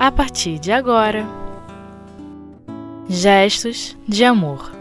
a partir de agora. Gestos de Amor.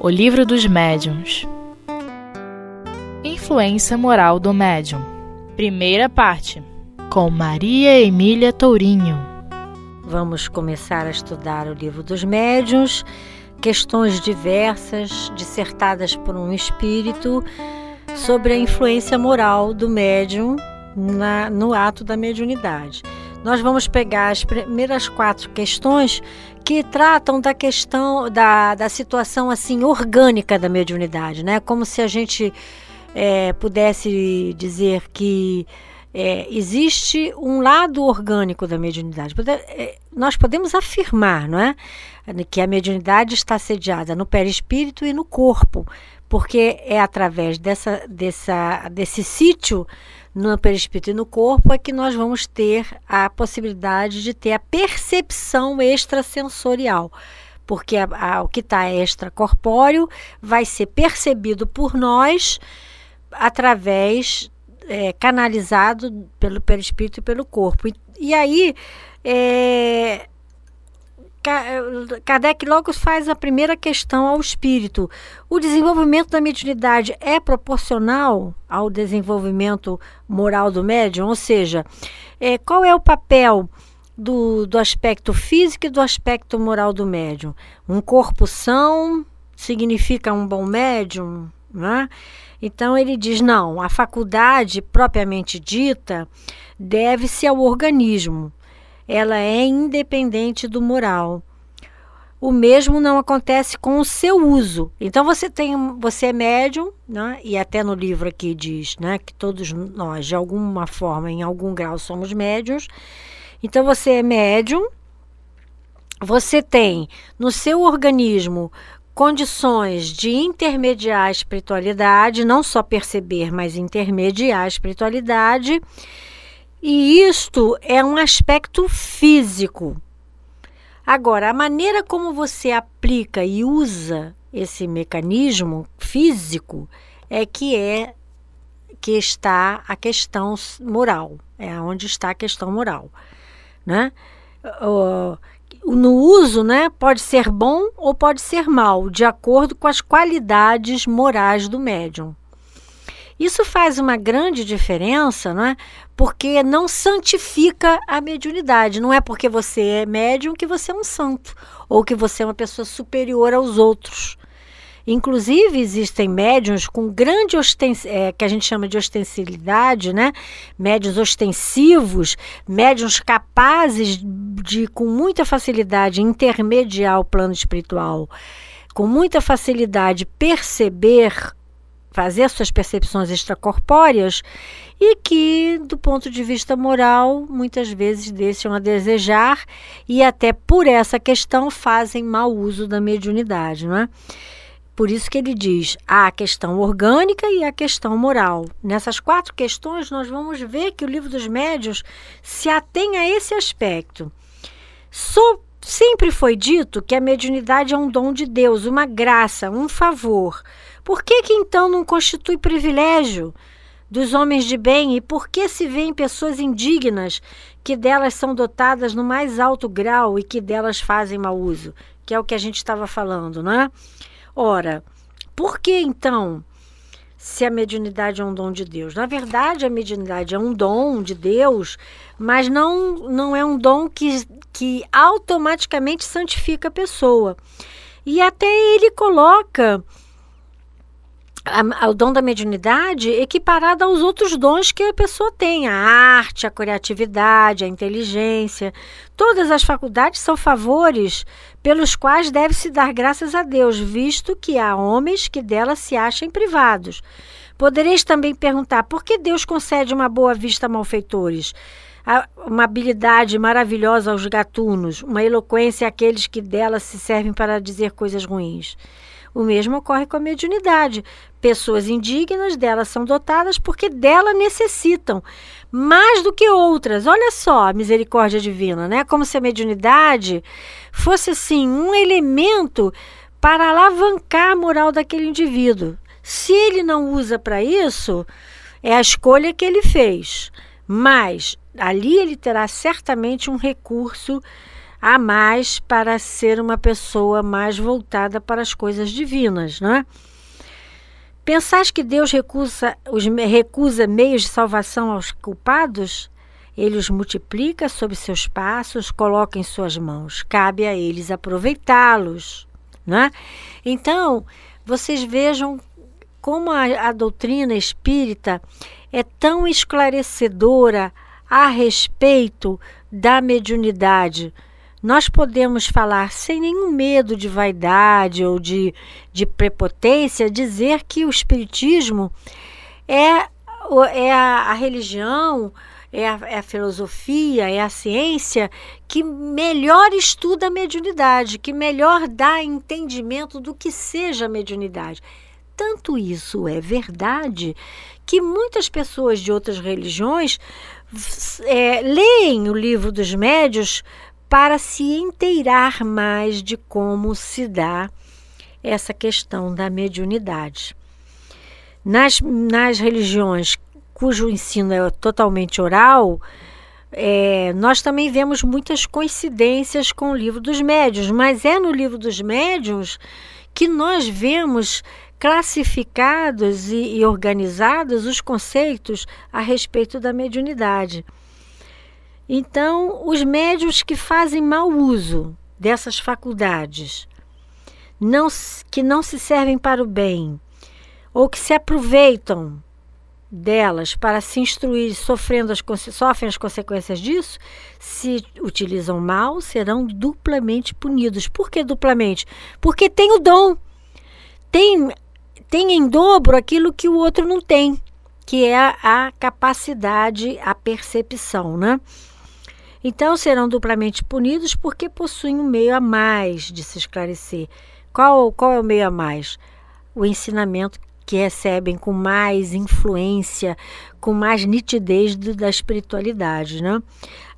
O Livro dos Médiuns. Influência Moral do Médium. Primeira parte. Com Maria Emília Tourinho. Vamos começar a estudar o Livro dos Médiuns, questões diversas dissertadas por um espírito sobre a influência moral do médium na, no ato da mediunidade nós vamos pegar as primeiras quatro questões que tratam da questão da, da situação assim orgânica da mediunidade, né? Como se a gente é, pudesse dizer que é, existe um lado orgânico da mediunidade. É, nós podemos afirmar, não é, que a mediunidade está sediada no perispírito e no corpo, porque é através dessa, dessa, desse sítio no perispírito e no corpo é que nós vamos ter a possibilidade de ter a percepção extrasensorial. Porque a, a, o que está extracorpóreo vai ser percebido por nós através, é, canalizado pelo perispírito e pelo corpo. E, e aí, é, Kardec logo faz a primeira questão ao espírito. O desenvolvimento da mediunidade é proporcional ao desenvolvimento moral do médium? Ou seja, é, qual é o papel do, do aspecto físico e do aspecto moral do médium? Um corpo são significa um bom médium? Né? Então ele diz: não, a faculdade propriamente dita deve-se ao organismo ela é independente do moral. O mesmo não acontece com o seu uso. Então você tem, você é médium, né? E até no livro aqui diz, né, que todos nós de alguma forma, em algum grau somos médiums. Então você é médium. Você tem no seu organismo condições de intermediar a espiritualidade, não só perceber, mas intermediar a espiritualidade. E isto é um aspecto físico. Agora, a maneira como você aplica e usa esse mecanismo físico é que é que está a questão moral, é onde está a questão moral, né? no uso, né, pode ser bom ou pode ser mal, de acordo com as qualidades morais do médium. Isso faz uma grande diferença, não é? Porque não santifica a mediunidade. Não é porque você é médium que você é um santo ou que você é uma pessoa superior aos outros. Inclusive, existem médiums com grande é, que a gente chama de ostensibilidade, né? Médiuns ostensivos, médiums capazes de, com muita facilidade, intermediar o plano espiritual, com muita facilidade perceber fazer suas percepções extracorpóreas e que, do ponto de vista moral, muitas vezes deixam a desejar e até por essa questão fazem mau uso da mediunidade, não é? Por isso que ele diz há a questão orgânica e a questão moral. Nessas quatro questões, nós vamos ver que o livro dos médios se atém a esse aspecto. So, sempre foi dito que a mediunidade é um dom de Deus, uma graça, um favor. Por que, que então não constitui privilégio dos homens de bem e por que se vêem pessoas indignas que delas são dotadas no mais alto grau e que delas fazem mau uso? Que é o que a gente estava falando, não é? Ora, por que então se a mediunidade é um dom de Deus? Na verdade, a mediunidade é um dom de Deus, mas não, não é um dom que, que automaticamente santifica a pessoa. E até ele coloca o dom da mediunidade equiparado aos outros dons que a pessoa tem, a arte, a criatividade, a inteligência. Todas as faculdades são favores pelos quais deve-se dar graças a Deus, visto que há homens que delas se achem privados. Podereis também perguntar por que Deus concede uma boa vista a malfeitores? uma habilidade maravilhosa aos gatunos, uma eloquência àqueles que delas se servem para dizer coisas ruins. O mesmo ocorre com a mediunidade. Pessoas indignas delas são dotadas porque dela necessitam mais do que outras. Olha só a misericórdia divina, né? Como se a mediunidade fosse assim um elemento para alavancar a moral daquele indivíduo. Se ele não usa para isso, é a escolha que ele fez. Mas ali ele terá certamente um recurso a mais para ser uma pessoa mais voltada para as coisas divinas, não é? Pensais que Deus recusa, os, recusa meios de salvação aos culpados? Ele os multiplica sob seus passos, coloca em suas mãos. Cabe a eles aproveitá-los. Né? Então, vocês vejam como a, a doutrina espírita é tão esclarecedora a respeito da mediunidade. Nós podemos falar sem nenhum medo de vaidade ou de, de prepotência, dizer que o Espiritismo é, é a, a religião, é a, é a, filosofia, é a ciência que melhor estuda a mediunidade, que melhor dá entendimento do que seja a mediunidade. Tanto isso é verdade que muitas pessoas de outras religiões é, leem o livro dos médios para se inteirar mais de como se dá essa questão da mediunidade. Nas, nas religiões cujo ensino é totalmente oral, é, nós também vemos muitas coincidências com o livro dos médiuns, mas é no livro dos médiuns que nós vemos classificados e, e organizados os conceitos a respeito da mediunidade. Então, os médios que fazem mau uso dessas faculdades, não, que não se servem para o bem, ou que se aproveitam delas para se instruir, sofrendo as, sofrem as consequências disso, se utilizam mal, serão duplamente punidos. Por que duplamente? Porque tem o dom, tem, tem em dobro aquilo que o outro não tem, que é a, capacidade, a percepção, né? Então serão duplamente punidos porque possuem um meio a mais de se esclarecer. Qual, qual é o meio a mais? O ensinamento que recebem com mais influência, com mais nitidez do, da espiritualidade. Né?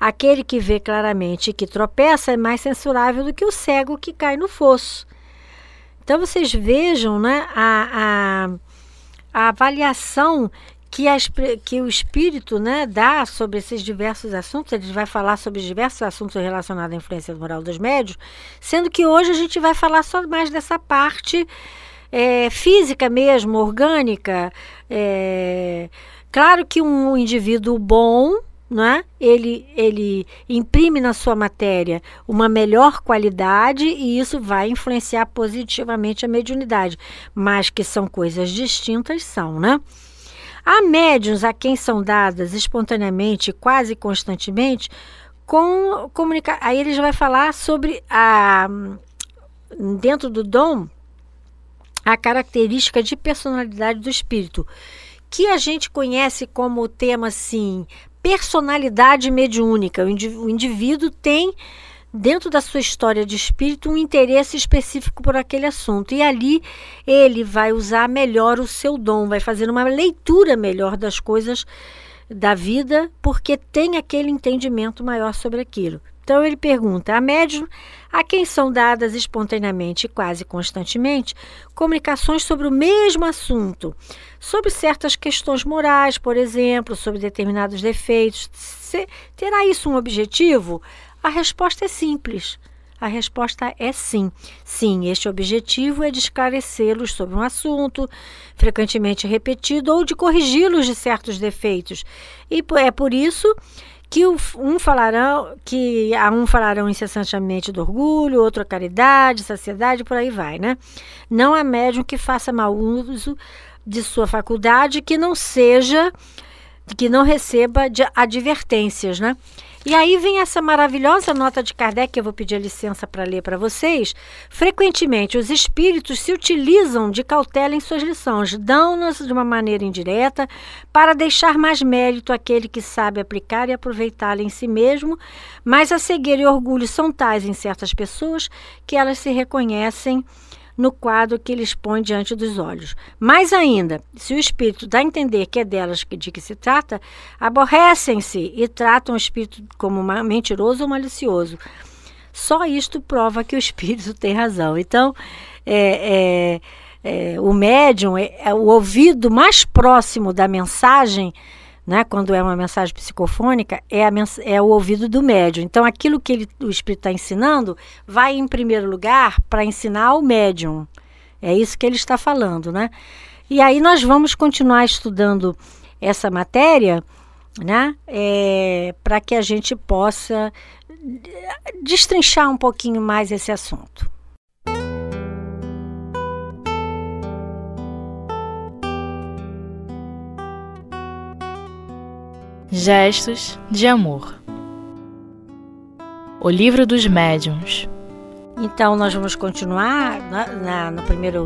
Aquele que vê claramente que tropeça é mais censurável do que o cego que cai no fosso. Então vocês vejam né, a, a, a avaliação que, que, o espírito né, dá sobre esses diversos assuntos, ele vai falar sobre diversos assuntos relacionados à influência moral dos médios, sendo que hoje a gente vai falar só mais dessa parte é, física mesmo, orgânica. É, claro que um indivíduo bom, né, ele, ele imprime na sua matéria uma melhor qualidade e isso vai influenciar positivamente a mediunidade, mas que são coisas distintas, são, né? Há médiuns a quem são dadas espontaneamente, quase constantemente, com comunicação. Aí ele já vai falar sobre a dentro do dom a característica de personalidade do espírito, que a gente conhece como tema assim, personalidade mediúnica. O indivíduo tem dentro da sua história de espírito, um interesse específico por aquele assunto. E ali ele vai usar melhor o seu dom, vai fazer uma leitura melhor das coisas da vida, porque tem aquele entendimento maior sobre aquilo. Então ele pergunta a médium a quem são dadas espontaneamente e quase constantemente comunicações sobre o mesmo assunto, sobre certas questões morais, por exemplo, sobre determinados defeitos. terá isso um objetivo? A resposta é simples. A resposta é sim. Sim, este objetivo é de esclarecê-los sobre um assunto frequentemente repetido ou de corrigi-los de certos defeitos. E é por isso que um falarão que a um falarão incessantemente do orgulho, outro a caridade, saciedade, por aí vai, né? Não há médium que faça mau uso de sua faculdade que não seja que não receba advertências, né? E aí vem essa maravilhosa nota de Kardec, que eu vou pedir a licença para ler para vocês. Frequentemente, os espíritos se utilizam de cautela em suas lições, dão-nos de uma maneira indireta para deixar mais mérito àquele que sabe aplicar e aproveitá-la em si mesmo, mas a cegueira e orgulho são tais em certas pessoas que elas se reconhecem no quadro que eles põem diante dos olhos. Mais ainda, se o espírito dá a entender que é delas de que se trata, aborrecem-se e tratam o espírito como mentiroso ou malicioso. Só isto prova que o espírito tem razão. Então, é, é, é, o médium é, é o ouvido mais próximo da mensagem né, quando é uma mensagem psicofônica, é, a mens é o ouvido do médium. Então, aquilo que ele, o espírito está ensinando vai, em primeiro lugar, para ensinar ao médium. É isso que ele está falando, né? E aí nós vamos continuar estudando essa matéria, né? É, para que a gente possa destrinchar um pouquinho mais esse assunto. Gestos de amor. O livro dos médiuns. Então nós vamos continuar na, na, na primeira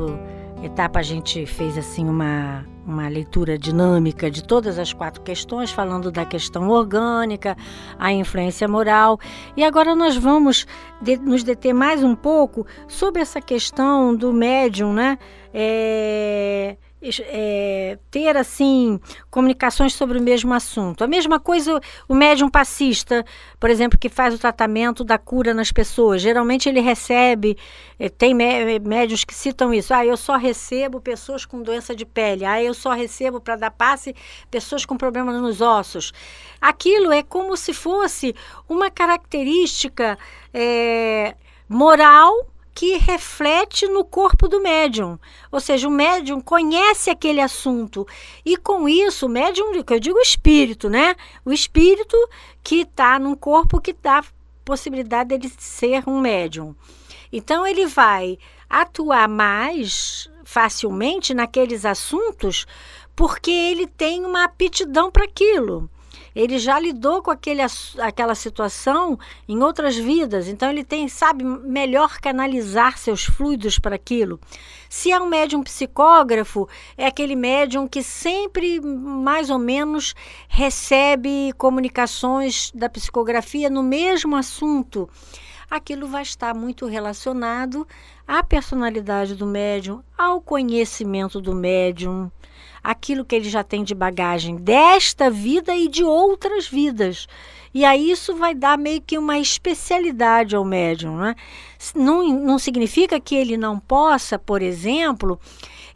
etapa a gente fez assim uma uma leitura dinâmica de todas as quatro questões, falando da questão orgânica, a influência moral. E agora nós vamos de, nos deter mais um pouco sobre essa questão do médium, né? É, é, ter assim comunicações sobre o mesmo assunto. A mesma coisa o médium passista, por exemplo, que faz o tratamento da cura nas pessoas. Geralmente ele recebe, é, tem médios que citam isso. Ah, eu só recebo pessoas com doença de pele. Ah, eu só recebo para dar passe pessoas com problemas nos ossos. Aquilo é como se fosse uma característica é, moral que reflete no corpo do médium. Ou seja, o médium conhece aquele assunto. E com isso, o médium, eu digo espírito, né? O espírito que está num corpo que dá possibilidade dele ser um médium. Então, ele vai atuar mais facilmente naqueles assuntos porque ele tem uma aptidão para aquilo. Ele já lidou com aquele, aquela situação em outras vidas, então ele tem, sabe, melhor canalizar seus fluidos para aquilo. Se é um médium psicógrafo, é aquele médium que sempre, mais ou menos, recebe comunicações da psicografia no mesmo assunto aquilo vai estar muito relacionado à personalidade do médium, ao conhecimento do médium, aquilo que ele já tem de bagagem desta vida e de outras vidas. E aí isso vai dar meio que uma especialidade ao médium. Né? Não, não significa que ele não possa, por exemplo,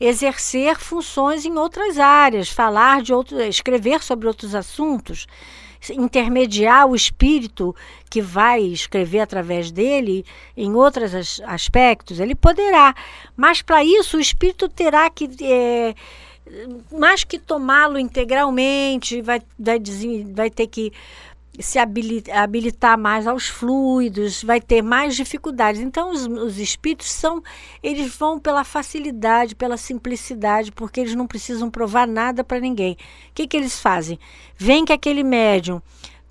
exercer funções em outras áreas, falar de outros, escrever sobre outros assuntos, intermediar o espírito que vai escrever através dele em outros aspectos, ele poderá. Mas para isso o espírito terá que é, mais que tomá-lo integralmente, vai, vai, vai ter que se habilitar mais aos fluidos, vai ter mais dificuldades. Então, os, os, espíritos são, eles vão pela facilidade, pela simplicidade, porque eles não precisam provar nada para ninguém. O que, que eles fazem? Vem que aquele médium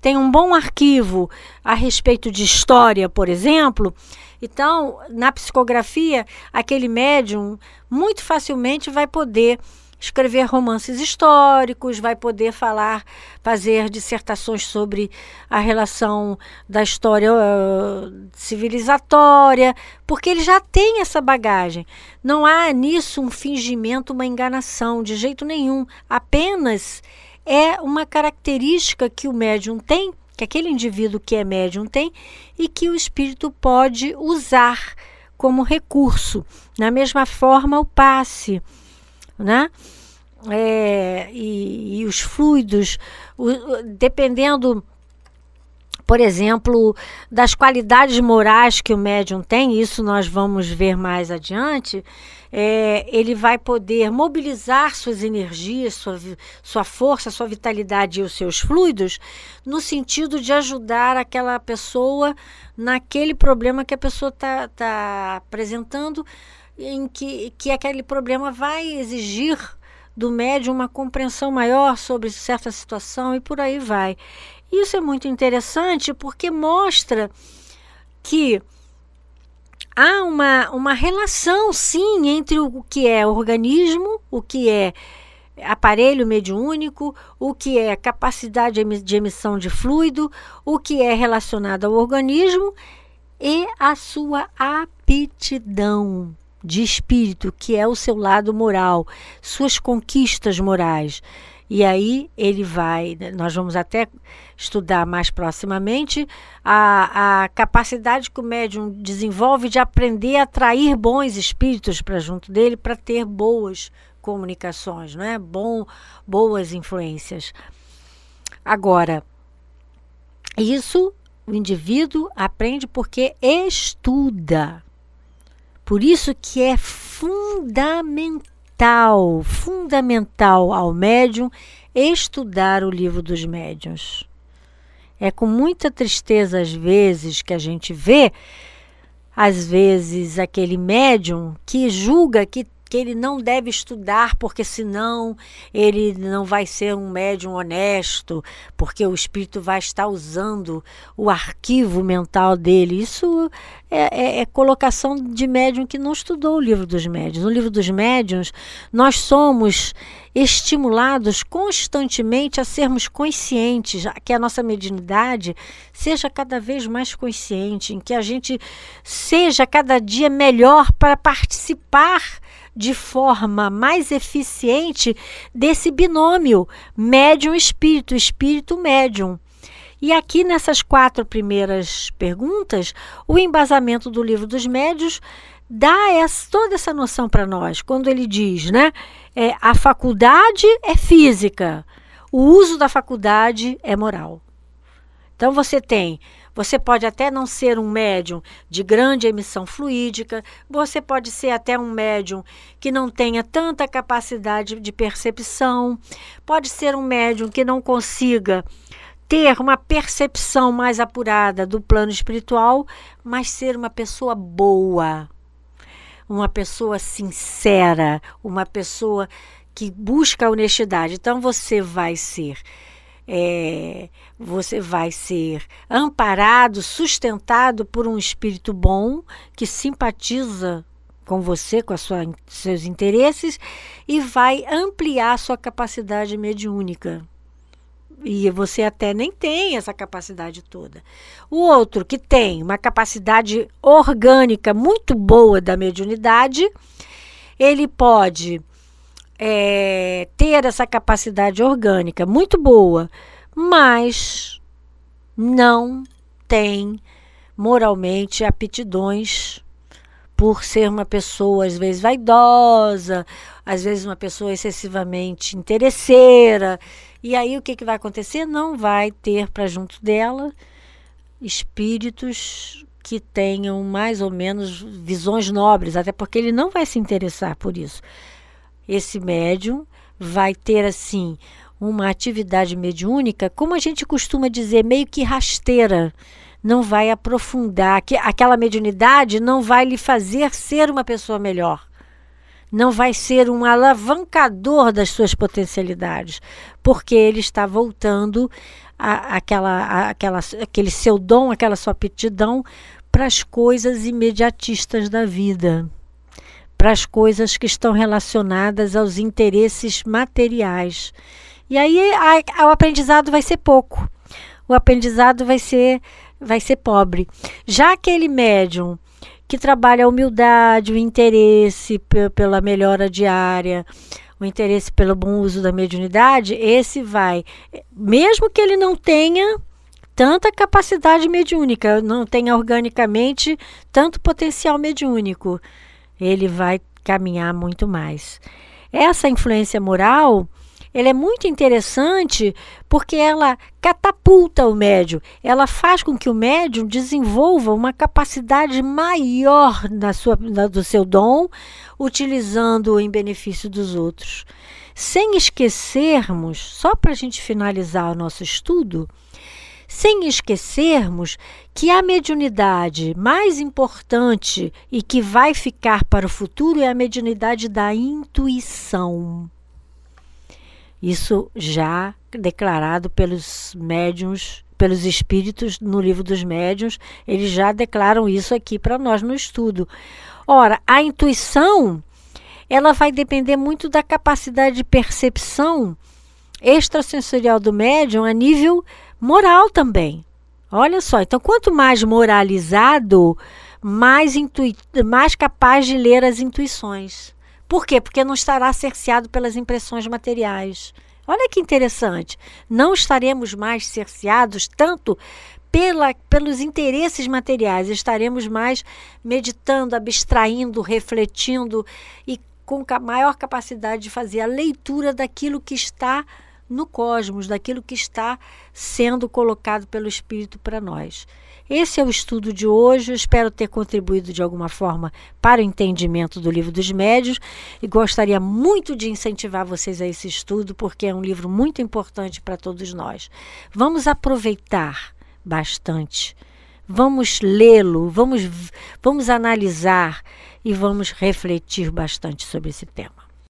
tem um bom arquivo a respeito de história, por exemplo. Então, na psicografia, aquele médium muito facilmente vai poder escrever romances históricos, vai poder falar, fazer dissertações sobre a relação da história uh, civilizatória, porque ele já tem essa bagagem. Não há nisso um fingimento, uma enganação, de jeito nenhum. Apenas é uma característica que o médium tem, que aquele indivíduo que é médium tem, e que o espírito pode usar como recurso. Da mesma forma, o passe né? É, e, e, os fluidos, o, dependendo, por exemplo, das qualidades morais que o médium tem, isso nós vamos ver mais adiante, é, ele vai poder mobilizar suas energias, sua, sua força, sua vitalidade e os seus fluidos no sentido de ajudar aquela pessoa naquele problema que a pessoa está tá apresentando em que, que aquele problema vai exigir do médium uma compreensão maior sobre certa situação e por aí vai. Isso é muito interessante porque mostra que há uma, uma relação, sim, entre o que é organismo, o que é aparelho mediúnico, o que é capacidade de emissão de fluido, o que é relacionado ao organismo e a sua aptidão de espírito, que é o seu lado moral, suas conquistas morais. E aí ele vai, nós vamos até estudar mais proximamente a, a capacidade que o médium desenvolve de aprender a atrair bons espíritos para junto dele para ter boas comunicações, não é? Bom, boas influências. Agora, isso o indivíduo aprende porque estuda. Por isso que é fundamental, fundamental ao médium estudar o livro dos médiuns. É com muita tristeza às vezes que a gente vê às vezes aquele médium que julga que que ele não deve estudar, porque senão ele não vai ser um médium honesto, porque o espírito vai estar usando o arquivo mental dele. Isso é, é, é colocação de médium que não estudou o livro dos médiuns. No livro dos médiuns, nós somos estimulados constantemente a sermos conscientes, que a nossa mediunidade seja cada vez mais consciente, em que a gente seja cada dia melhor para participar de forma mais eficiente desse binômio médium-espírito, espírito-médium. E aqui nessas quatro primeiras perguntas, o embasamento do livro dos médios dá essa, toda essa noção para nós. Quando ele diz, né, é, a faculdade é física, o uso da faculdade é moral. Então você tem você pode até não ser um médium de grande emissão fluídica, você pode ser até um médium que não tenha tanta capacidade de percepção, pode ser um médium que não consiga ter uma percepção mais apurada do plano espiritual, mas ser uma pessoa boa, uma pessoa sincera, uma pessoa que busca a honestidade. Então você vai ser é, você vai ser amparado, sustentado por um espírito bom que simpatiza com você, com sua, seus interesses e vai ampliar sua capacidade mediúnica. E você até nem tem essa capacidade toda. O outro que tem uma capacidade orgânica muito boa da mediunidade, ele pode é, ter essa capacidade orgânica muito boa, mas não tem moralmente aptidões por ser uma pessoa às vezes vaidosa, às vezes uma pessoa excessivamente interesseira. E aí o que, que vai acontecer? Não vai ter para junto dela espíritos que tenham mais ou menos visões nobres, até porque ele não vai se interessar por isso esse médium vai ter assim uma atividade mediúnica, como a gente costuma dizer, meio que rasteira. Não vai aprofundar, que aquela mediunidade não vai lhe fazer ser uma pessoa melhor. Não vai ser um alavancador das suas potencialidades, porque ele está voltando aquela, aquela, aquele seu dom, aquela sua aptidão para as coisas imediatistas da vida para as coisas que estão relacionadas aos interesses materiais. E aí a, o aprendizado vai ser pouco. O aprendizado vai ser vai ser pobre. Já aquele médium que trabalha a humildade, o interesse pela melhora diária, o interesse pelo bom uso da mediunidade, esse vai, mesmo que ele não tenha tanta capacidade mediúnica, não tenha organicamente tanto potencial mediúnico, ele vai caminhar muito mais. Essa influência moral, ela é muito interessante porque ela catapulta o médium, ela faz com que o médium desenvolva uma capacidade maior na sua, na, do seu dom, utilizando-o em benefício dos outros. Sem esquecermos, só para a gente finalizar o nosso estudo, sem esquecermos que a mediunidade mais importante e que vai ficar para o futuro é a mediunidade da intuição. Isso já declarado pelos médiuns, pelos espíritos no livro dos médiuns, eles já declaram isso aqui para nós no estudo. Ora, a intuição, ela vai depender muito da capacidade de percepção extrasensorial do médium a nível moral também. Olha só, então quanto mais moralizado, mais, mais capaz de ler as intuições. Por quê? Porque não estará cerceado pelas impressões materiais. Olha que interessante. Não estaremos mais cerceados tanto pela, pelos interesses materiais, estaremos mais meditando, abstraindo, refletindo e com maior capacidade de fazer a leitura daquilo que está no cosmos, daquilo que está sendo colocado pelo Espírito para nós. Esse é o estudo de hoje. Eu espero ter contribuído de alguma forma para o entendimento do livro dos médios e gostaria muito de incentivar vocês a esse estudo, porque é um livro muito importante para todos nós. Vamos aproveitar bastante. Vamos lê-lo, vamos, vamos analisar e vamos refletir bastante sobre esse tema.